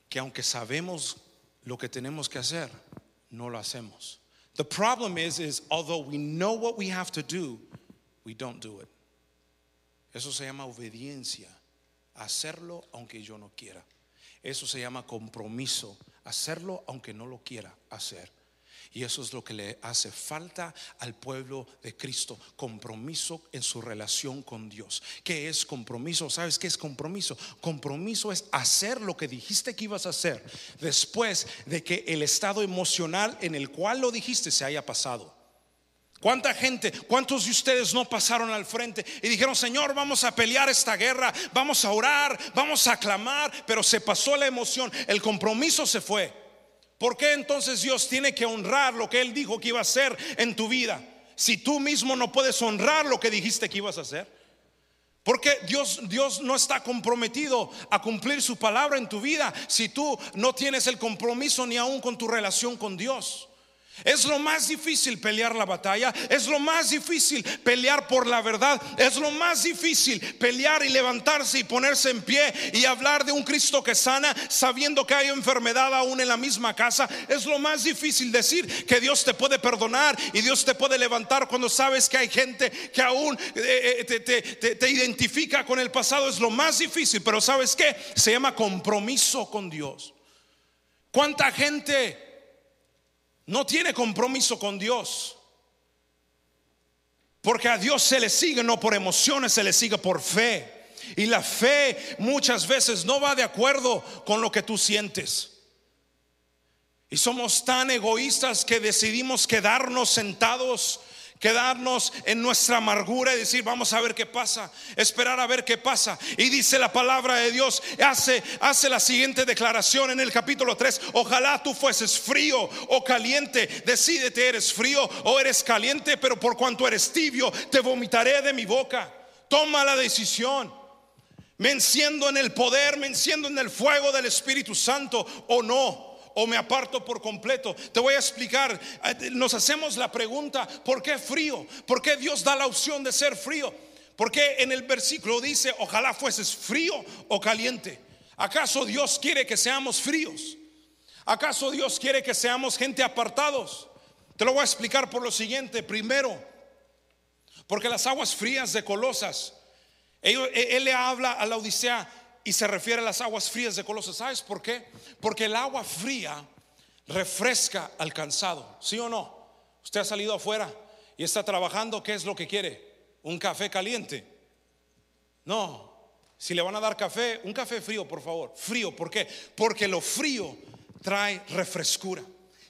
que aunque sabemos lo que tenemos que hacer, no lo hacemos. The problem is, is although we know what we have to do, we don't do it. Eso se llama obediencia, hacerlo aunque yo no quiera. Eso se llama compromiso, hacerlo aunque no lo quiera hacer. Y eso es lo que le hace falta al pueblo de Cristo, compromiso en su relación con Dios. ¿Qué es compromiso? ¿Sabes qué es compromiso? Compromiso es hacer lo que dijiste que ibas a hacer después de que el estado emocional en el cual lo dijiste se haya pasado. ¿Cuánta gente, cuántos de ustedes no pasaron al frente y dijeron, Señor, vamos a pelear esta guerra, vamos a orar, vamos a clamar, pero se pasó la emoción, el compromiso se fue? ¿Por qué entonces Dios tiene que honrar lo que Él dijo que iba a hacer en tu vida? Si tú mismo no puedes honrar lo que dijiste que ibas a hacer. Porque Dios, Dios no está comprometido a cumplir su palabra en tu vida si tú no tienes el compromiso ni aún con tu relación con Dios. Es lo más difícil pelear la batalla, es lo más difícil pelear por la verdad, es lo más difícil pelear y levantarse y ponerse en pie y hablar de un Cristo que sana sabiendo que hay enfermedad aún en la misma casa. Es lo más difícil decir que Dios te puede perdonar y Dios te puede levantar cuando sabes que hay gente que aún eh, eh, te, identifica con el pasado. Es lo más difícil, pero ¿sabes que Se llama compromiso con Dios. ¿Cuánta gente no tiene compromiso con Dios. Porque a Dios se le sigue no por emociones, se le sigue por fe. Y la fe muchas veces no va de acuerdo con lo que tú sientes. Y somos tan egoístas que decidimos quedarnos sentados quedarnos en nuestra amargura y decir, vamos a ver qué pasa, esperar a ver qué pasa. Y dice la palabra de Dios, hace, hace la siguiente declaración en el capítulo 3, ojalá tú fueses frío o caliente, decídete, eres frío o eres caliente, pero por cuanto eres tibio, te vomitaré de mi boca. Toma la decisión. Me enciendo en el poder, me enciendo en el fuego del Espíritu Santo o no o me aparto por completo. Te voy a explicar. Eh, nos hacemos la pregunta, ¿por qué frío? ¿Por qué Dios da la opción de ser frío? Porque en el versículo dice, ojalá fueses frío o caliente. ¿Acaso Dios quiere que seamos fríos? ¿Acaso Dios quiere que seamos gente apartados? Te lo voy a explicar por lo siguiente. Primero, porque las aguas frías de Colosas, él, él le habla a la Odisea y se refiere a las aguas frías de Colosas. ¿Sabes por qué? Porque el agua fría refresca al cansado. ¿Sí o no? Usted ha salido afuera y está trabajando, ¿qué es lo que quiere? ¿Un café caliente? No. Si le van a dar café, un café frío, por favor. Frío, ¿por qué? Porque lo frío trae refrescura.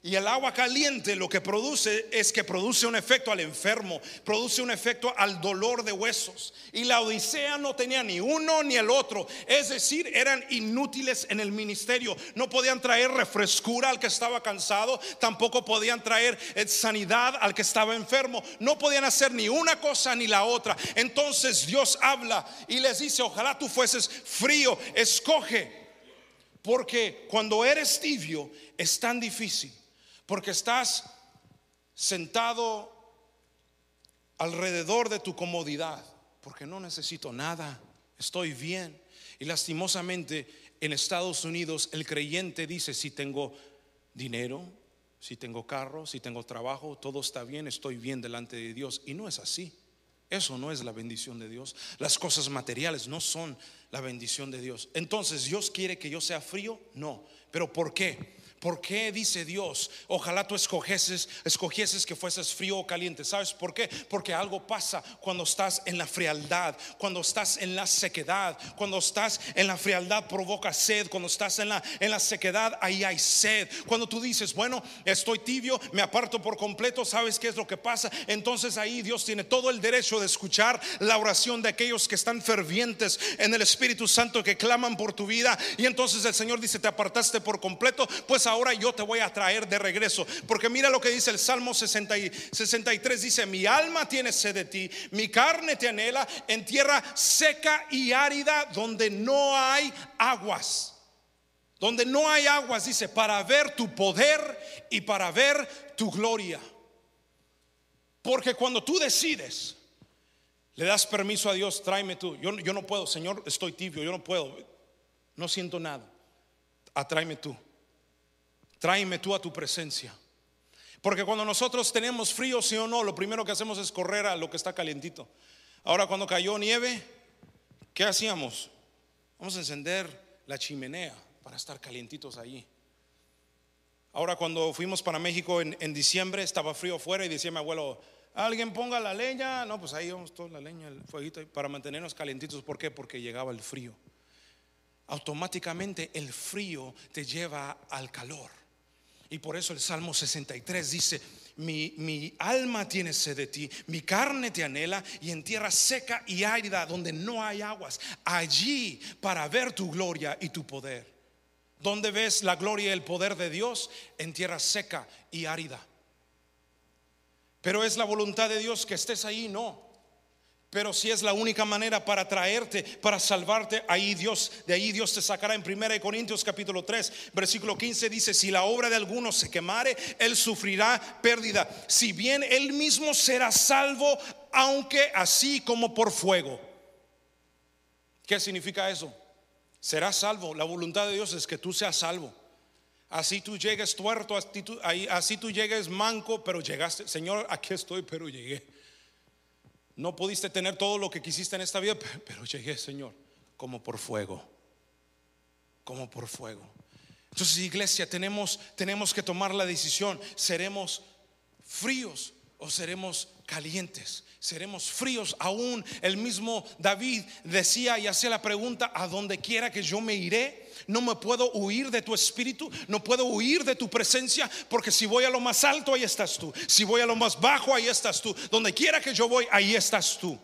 Y el agua caliente lo que produce es que produce un efecto al enfermo, produce un efecto al dolor de huesos. Y la Odisea no tenía ni uno ni el otro. Es decir, eran inútiles en el ministerio. No podían traer refrescura al que estaba cansado, tampoco podían traer eh, sanidad al que estaba enfermo. No podían hacer ni una cosa ni la otra. Entonces Dios habla y les dice, ojalá tú fueses frío, escoge. Porque cuando eres tibio es tan difícil porque estás sentado alrededor de tu comodidad, porque no necesito nada, estoy bien. Y lastimosamente en Estados Unidos el creyente dice, si tengo dinero, si tengo carro, si tengo trabajo, todo está bien, estoy bien delante de Dios. Y no es así. Eso no es la bendición de Dios. Las cosas materiales no son la bendición de Dios. Entonces, ¿Dios quiere que yo sea frío? No. ¿Pero por qué? ¿Por qué dice Dios? Ojalá tú escogieses, escogieses que fueses frío o caliente. ¿Sabes por qué? Porque algo pasa cuando estás en la frialdad, cuando estás en la sequedad, cuando estás en la frialdad provoca sed, cuando estás en la, en la sequedad ahí hay sed. Cuando tú dices, bueno, estoy tibio, me aparto por completo, ¿sabes qué es lo que pasa? Entonces ahí Dios tiene todo el derecho de escuchar la oración de aquellos que están fervientes en el Espíritu Santo, que claman por tu vida. Y entonces el Señor dice, te apartaste por completo, pues ahora yo te voy a traer de regreso. Porque mira lo que dice el Salmo 63, dice, mi alma tiene sed de ti, mi carne te anhela en tierra seca y árida donde no hay aguas. Donde no hay aguas, dice, para ver tu poder y para ver tu gloria. Porque cuando tú decides, le das permiso a Dios, tráeme tú. Yo, yo no puedo, Señor, estoy tibio, yo no puedo, no siento nada. Atráeme tú tráeme tú a tu presencia. Porque cuando nosotros tenemos frío, sí o no, lo primero que hacemos es correr a lo que está calientito. Ahora cuando cayó nieve, ¿qué hacíamos? Vamos a encender la chimenea para estar calientitos allí. Ahora cuando fuimos para México en, en diciembre, estaba frío afuera y decía mi abuelo, alguien ponga la leña. No, pues ahí vamos toda la leña, el fueguito, para mantenernos calientitos. ¿Por qué? Porque llegaba el frío. Automáticamente el frío te lleva al calor. Y por eso el Salmo 63 dice, mi, mi, alma tiene sed de ti, mi carne te anhela y en tierra seca y árida donde no hay aguas, allí para ver tu gloria y tu poder. ¿Dónde ves la gloria y el poder de Dios? En tierra seca y árida. Pero es la voluntad de Dios que estés ahí, no. Pero si es la única manera para traerte, para salvarte, ahí Dios, de ahí Dios te sacará. En 1 Corintios capítulo 3, versículo 15 dice, si la obra de alguno se quemare, él sufrirá pérdida. Si bien él mismo será salvo, aunque así como por fuego. ¿Qué significa eso? Será salvo. La voluntad de Dios es que tú seas salvo. Así tú llegues tuerto, tú, así tú llegues manco, pero llegaste. Señor, aquí estoy, pero llegué. No pudiste tener todo lo que quisiste en esta vida, pero llegué, Señor, como por fuego. Como por fuego. Entonces, iglesia, tenemos, tenemos que tomar la decisión. ¿Seremos fríos o seremos calientes? seremos fríos. Aún el mismo David decía y hacía la pregunta, a donde quiera que yo me iré, no me puedo huir de tu espíritu, no puedo huir de tu presencia, porque si voy a lo más alto, ahí estás tú. Si voy a lo más bajo, ahí estás tú. Donde quiera que yo voy, ahí estás tú.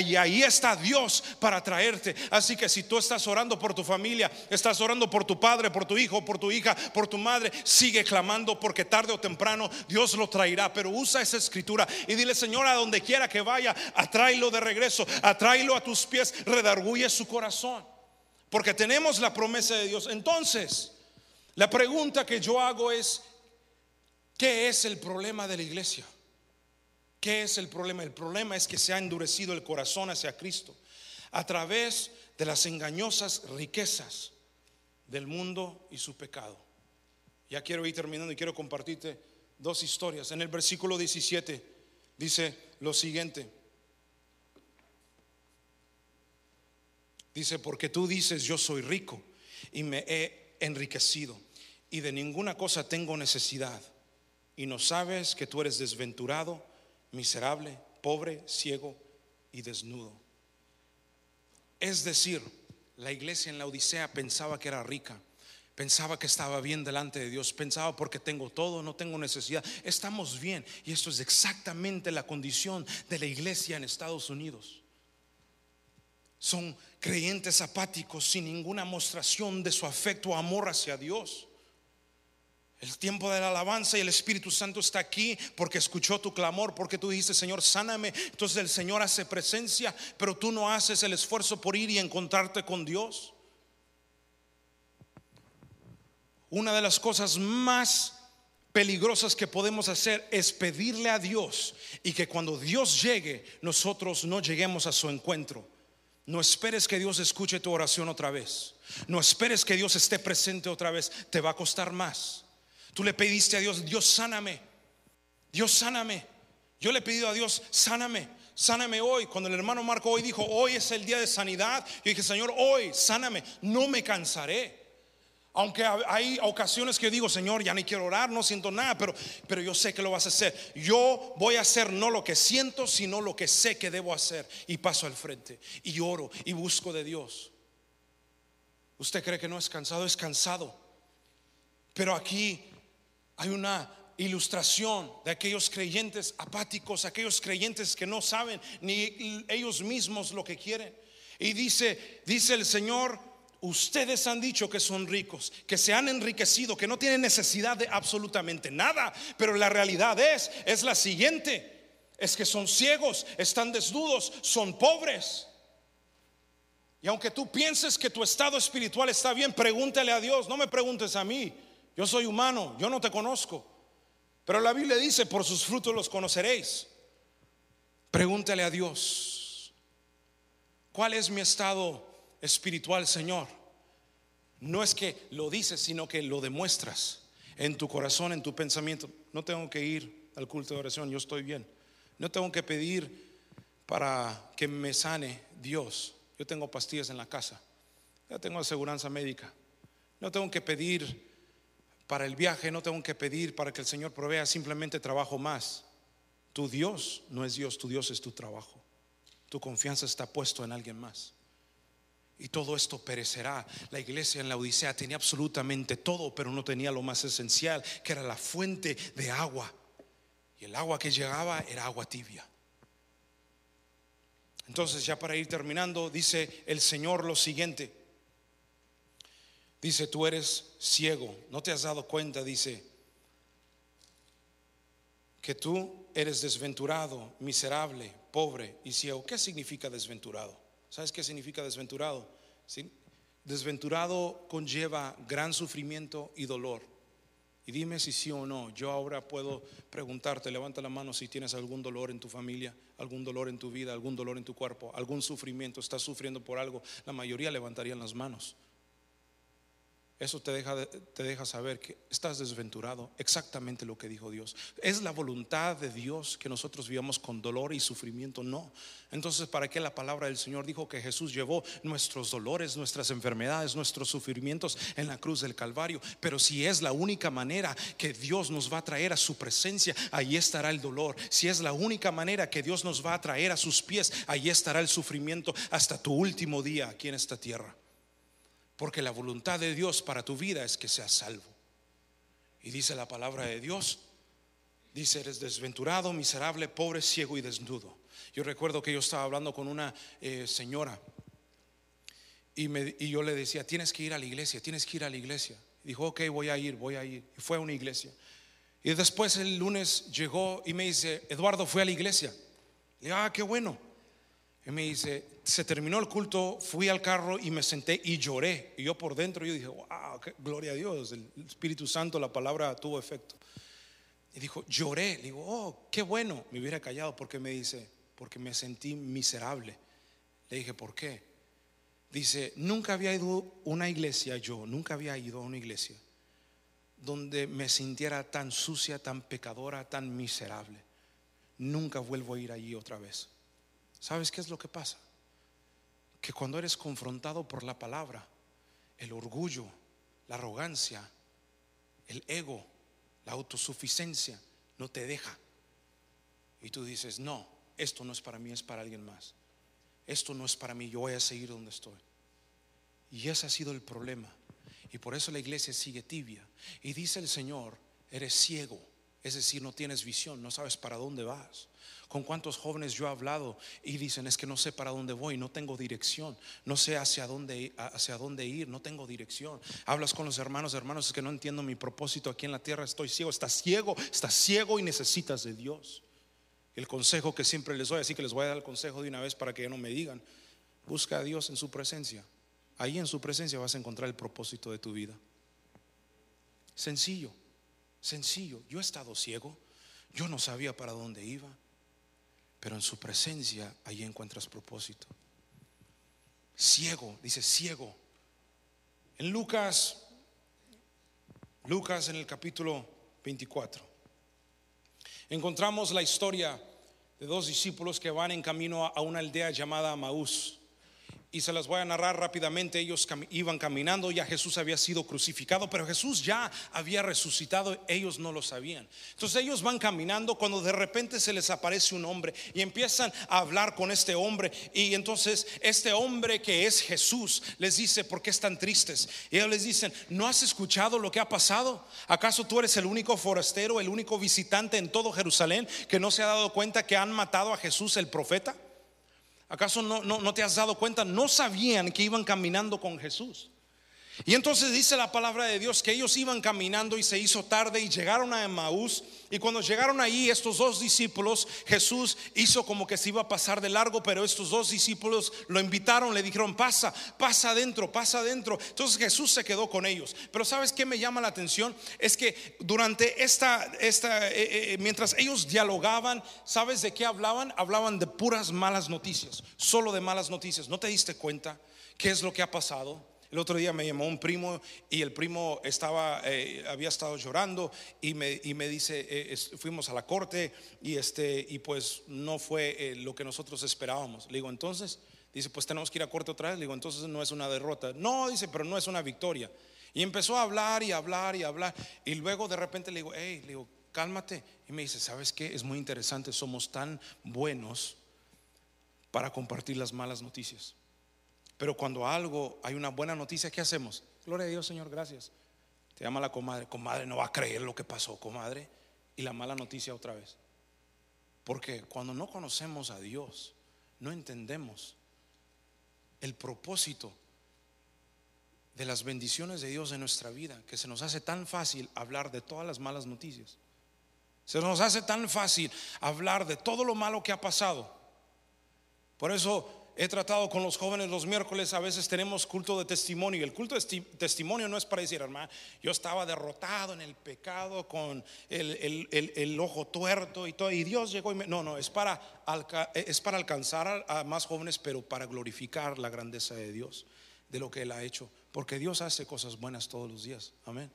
Y ahí está Dios para traerte. Así que si tú estás orando por tu familia, estás orando por tu padre, por tu hijo, por tu hija, por tu madre, sigue clamando porque tarde o temprano Dios lo traerá. Pero usa esa escritura y dile, Señor, a donde quiera que vaya, atráelo de regreso, atráelo a tus pies, redarguye su corazón. Porque tenemos la promesa de Dios. Entonces, la pregunta que yo hago es, ¿qué es el problema de la iglesia? ¿Qué es el problema? El problema es que se ha endurecido el corazón hacia Cristo a través de las engañosas riquezas del mundo y su pecado. Ya quiero ir terminando y quiero compartirte dos historias. En el versículo 17 dice lo siguiente. Dice, porque tú dices, yo soy rico y me he enriquecido y de ninguna cosa tengo necesidad. Y no sabes que tú eres desventurado miserable, pobre, ciego y desnudo. Es decir, la iglesia en la Odisea pensaba que era rica, pensaba que estaba bien delante de Dios, pensaba porque tengo todo, no tengo necesidad, estamos bien. Y esto es exactamente la condición de la iglesia en Estados Unidos. Son creyentes apáticos sin ninguna mostración de su afecto o amor hacia Dios. El tiempo de la alabanza y el Espíritu Santo está aquí porque escuchó tu clamor, porque tú dices, Señor, sáname. Entonces el Señor hace presencia, pero tú no haces el esfuerzo por ir y encontrarte con Dios. Una de las cosas más peligrosas que podemos hacer es pedirle a Dios y que cuando Dios llegue, nosotros no lleguemos a su encuentro. No esperes que Dios escuche tu oración otra vez. No esperes que Dios esté presente otra vez. Te va a costar más. Tú le pediste a Dios, Dios sáname. Dios sáname. Yo le he pedido a Dios, sáname. Sáname hoy. Cuando el hermano Marco hoy dijo, hoy es el día de sanidad, yo dije, Señor, hoy, sáname. No me cansaré. Aunque hay ocasiones que digo, Señor, ya ni quiero orar, no siento nada, pero, pero yo sé que lo vas a hacer. Yo voy a hacer no lo que siento, sino lo que sé que debo hacer. Y paso al frente y oro y busco de Dios. ¿Usted cree que no es cansado? Es cansado. Pero aquí hay una ilustración de aquellos creyentes apáticos, aquellos creyentes que no saben ni ellos mismos lo que quieren. Y dice, dice el Señor, ustedes han dicho que son ricos, que se han enriquecido, que no tienen necesidad de absolutamente nada, pero la realidad es es la siguiente, es que son ciegos, están desnudos, son pobres. Y aunque tú pienses que tu estado espiritual está bien, pregúntale a Dios, no me preguntes a mí. Yo soy humano, yo no te conozco. Pero la Biblia dice, por sus frutos los conoceréis. Pregúntale a Dios, ¿cuál es mi estado espiritual, Señor? No es que lo dices, sino que lo demuestras en tu corazón, en tu pensamiento. No tengo que ir al culto de oración, yo estoy bien. No tengo que pedir para que me sane Dios. Yo tengo pastillas en la casa. Ya tengo aseguranza médica. No tengo que pedir para el viaje no tengo que pedir para que el Señor provea, simplemente trabajo más. Tu Dios no es Dios, tu Dios es tu trabajo. Tu confianza está puesto en alguien más. Y todo esto perecerá. La iglesia en la Odisea tenía absolutamente todo, pero no tenía lo más esencial, que era la fuente de agua. Y el agua que llegaba era agua tibia. Entonces, ya para ir terminando, dice el Señor lo siguiente. Dice, tú eres ciego, no te has dado cuenta, dice, que tú eres desventurado, miserable, pobre y ciego. ¿Qué significa desventurado? ¿Sabes qué significa desventurado? Desventurado conlleva gran sufrimiento y dolor. Y dime si sí o no. Yo ahora puedo preguntarte, levanta la mano si tienes algún dolor en tu familia, algún dolor en tu vida, algún dolor en tu cuerpo, algún sufrimiento, estás sufriendo por algo. La mayoría levantarían las manos. Eso te deja, te deja saber que estás desventurado. Exactamente lo que dijo Dios. ¿Es la voluntad de Dios que nosotros vivamos con dolor y sufrimiento? No. Entonces, ¿para qué la palabra del Señor dijo que Jesús llevó nuestros dolores, nuestras enfermedades, nuestros sufrimientos en la cruz del Calvario? Pero si es la única manera que Dios nos va a traer a su presencia, ahí estará el dolor. Si es la única manera que Dios nos va a traer a sus pies, ahí estará el sufrimiento hasta tu último día aquí en esta tierra. Porque la voluntad de Dios para tu vida es que seas salvo. Y dice la palabra de Dios, dice, eres desventurado, miserable, pobre, ciego y desnudo. Yo recuerdo que yo estaba hablando con una eh, señora y, me, y yo le decía, tienes que ir a la iglesia, tienes que ir a la iglesia. Y dijo, ok, voy a ir, voy a ir. Y fue a una iglesia. Y después el lunes llegó y me dice, Eduardo fue a la iglesia. Le digo, ah, qué bueno. Y me dice, se terminó el culto, fui al carro y me senté y lloré. Y yo por dentro, yo dije, wow, gloria a Dios, el Espíritu Santo, la palabra tuvo efecto. Y dijo, lloré. Le digo, oh, qué bueno. Me hubiera callado porque me dice, porque me sentí miserable. Le dije, ¿por qué? Dice, nunca había ido a una iglesia, yo nunca había ido a una iglesia donde me sintiera tan sucia, tan pecadora, tan miserable. Nunca vuelvo a ir allí otra vez. ¿Sabes qué es lo que pasa? Que cuando eres confrontado por la palabra, el orgullo, la arrogancia, el ego, la autosuficiencia, no te deja. Y tú dices, no, esto no es para mí, es para alguien más. Esto no es para mí, yo voy a seguir donde estoy. Y ese ha sido el problema. Y por eso la iglesia sigue tibia. Y dice el Señor, eres ciego, es decir, no tienes visión, no sabes para dónde vas. Con cuántos jóvenes yo he hablado y dicen, es que no sé para dónde voy, no tengo dirección, no sé hacia dónde, hacia dónde ir, no tengo dirección. Hablas con los hermanos, hermanos, es que no entiendo mi propósito aquí en la tierra, estoy ciego, estás ciego, estás ciego y necesitas de Dios. El consejo que siempre les doy, así que les voy a dar el consejo de una vez para que ya no me digan, busca a Dios en su presencia. Ahí en su presencia vas a encontrar el propósito de tu vida. Sencillo, sencillo. Yo he estado ciego, yo no sabía para dónde iba, pero en su presencia ahí encuentras propósito. Ciego, dice ciego. En Lucas, Lucas en el capítulo 24, encontramos la historia de dos discípulos que van en camino a una aldea llamada Maús y se las voy a narrar rápidamente. Ellos iban caminando, ya Jesús había sido crucificado, pero Jesús ya había resucitado, ellos no lo sabían. Entonces ellos van caminando cuando de repente se les aparece un hombre y empiezan a hablar con este hombre. Y entonces este hombre que es Jesús les dice, ¿por qué están tristes? Y ellos les dicen, ¿no has escuchado lo que ha pasado? ¿Acaso tú eres el único forastero, el único visitante en todo Jerusalén que no se ha dado cuenta que han matado a Jesús el profeta? ¿Acaso no, no, te has dado cuenta? No sabían que iban caminando con Jesús. Y entonces dice la palabra de Dios que ellos iban caminando y se hizo tarde y llegaron a Emmaús. Y cuando llegaron ahí, estos dos discípulos, Jesús hizo como que se iba a pasar de largo, pero estos dos discípulos lo invitaron, le dijeron, pasa, pasa adentro, pasa adentro. Entonces Jesús se quedó con ellos. Pero ¿sabes qué me llama la atención? Es que durante esta, esta eh, eh, eh, mientras ellos dialogaban, ¿sabes de qué hablaban? Hablaban de puras malas noticias, solo de malas noticias. ¿No te diste cuenta qué es lo que ha pasado? El otro día me llamó un primo y el primo estaba, eh, había estado llorando y me, y me dice, eh, fuimos a la corte y, este, y pues no fue eh, lo que nosotros esperábamos. Le digo, entonces, dice, pues tenemos que ir a corte otra vez. Le digo, entonces no es una derrota. No, dice, pero no es una victoria. Y empezó a hablar y hablar y hablar. Y luego de repente le digo, hey, le digo, cálmate. Y me dice, ¿sabes qué? Es muy interesante, somos tan buenos para compartir las malas noticias. Pero cuando algo, hay una buena noticia, ¿qué hacemos? Gloria a Dios, Señor, gracias. Te llama la comadre, comadre, no va a creer lo que pasó, comadre. Y la mala noticia otra vez. Porque cuando no conocemos a Dios, no entendemos el propósito de las bendiciones de Dios en nuestra vida, que se nos hace tan fácil hablar de todas las malas noticias. Se nos hace tan fácil hablar de todo lo malo que ha pasado. Por eso he tratado con los jóvenes los miércoles, a veces tenemos culto de testimonio. Y el culto de testimonio no es para decir, hermano, yo estaba derrotado en el pecado con el, ojo tuerto y todo. Y Dios llegó y me... No, no, es para, es para alcanzar a, más jóvenes, pero para glorificar la grandeza de Dios, de lo que Él ha hecho Porque Dios hace cosas buenas todos los días. Amén.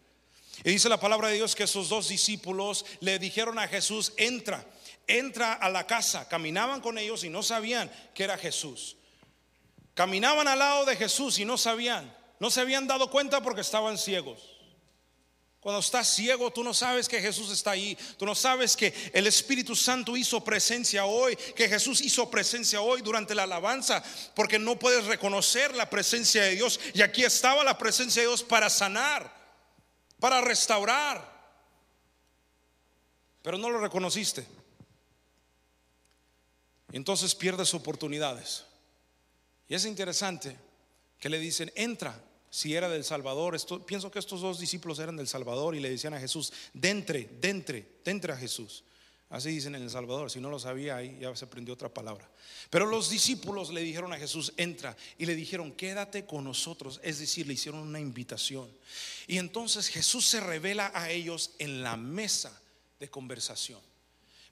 Y dice la palabra de Dios que esos dos discípulos le dijeron a Jesús, entra, entra a la casa. Caminaban con ellos y no sabían que era Jesús. Caminaban al lado de Jesús y no sabían. No se habían dado cuenta porque estaban ciegos. Cuando estás ciego, tú no sabes que Jesús está ahí. Tú no sabes que el Espíritu Santo hizo presencia hoy, que Jesús hizo presencia hoy durante la alabanza, porque no puedes reconocer la presencia de Dios. Y aquí estaba la presencia de Dios para sanar, para restaurar. Pero no lo reconociste. Entonces pierdes oportunidades. Y es interesante que le dicen, entra, si era del Salvador. pienso que estos dos discípulos eran del Salvador y le decían a Jesús, dentre, dentre, dentre a Jesús. Así dicen en El Salvador, si no lo sabía ahí ya se aprendió otra palabra. Pero los discípulos le dijeron a Jesús, entra, y le dijeron, quédate con nosotros, es decir, le hicieron una invitación. Y entonces Jesús se revela a ellos en la mesa de conversación.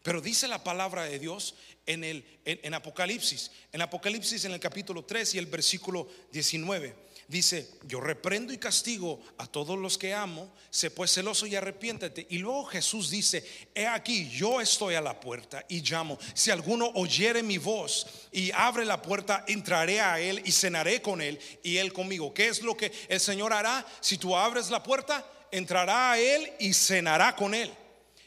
Pero dice la palabra de Dios en, el, en Apocalipsis, en Apocalipsis en el capítulo 3 y el versículo 19 dice, yo reprendo y castigo a todos los que amo, sé pues celoso y arrepiéntete. Y luego Jesús dice, he aquí, yo estoy a la puerta y llamo. Si alguno oyere mi voz y abre la puerta, entraré a él y cenaré con él y él conmigo. ¿Qué es lo que el Señor hará? Si tú abres la puerta, entrará a él y cenará con él.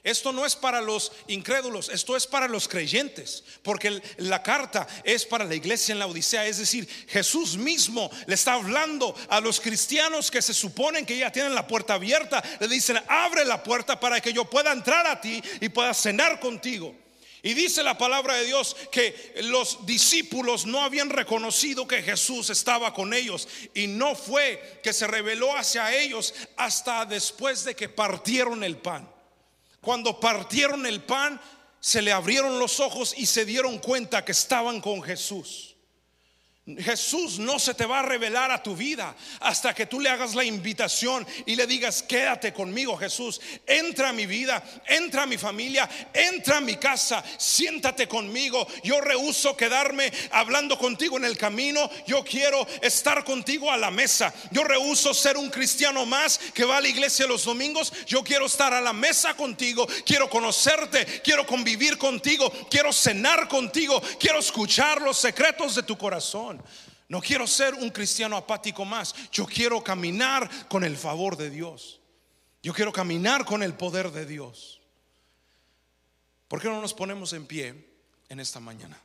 Esto no es para los incrédulos, esto es para los creyentes, porque la carta es para la iglesia en la Odisea, es decir, Jesús mismo le está hablando a los cristianos que se suponen que ya tienen la puerta abierta, le dicen, abre la puerta para que yo pueda entrar a ti y pueda cenar contigo. Y dice la palabra de Dios que los discípulos no habían reconocido que Jesús estaba con ellos y no fue que se reveló hacia ellos hasta después de que partieron el pan. Cuando partieron el pan, se le abrieron los ojos y se dieron cuenta que estaban con Jesús. Jesús no se te va a revelar a tu vida hasta que tú le hagas la invitación y le digas, quédate conmigo Jesús, entra a mi vida, entra a mi familia, entra a mi casa, siéntate conmigo. Yo rehuso quedarme hablando contigo en el camino, yo quiero estar contigo a la mesa. Yo rehuso ser un cristiano más que va a la iglesia los domingos, yo quiero estar a la mesa contigo, quiero conocerte, quiero convivir contigo, quiero cenar contigo, quiero escuchar los secretos de tu No quiero ser un cristiano apático más. Yo quiero caminar con el favor de Dios. Yo quiero caminar con el poder de Dios. ¿Por qué no nos ponemos en pie en esta mañana?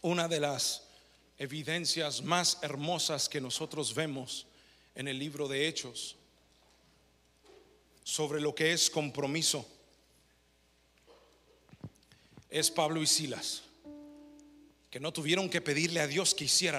Una de las evidencias más hermosas que nosotros vemos en el libro de Hechos sobre lo que es compromiso es Pablo y Silas que no tuvieron que pedirle a Dios que hiciera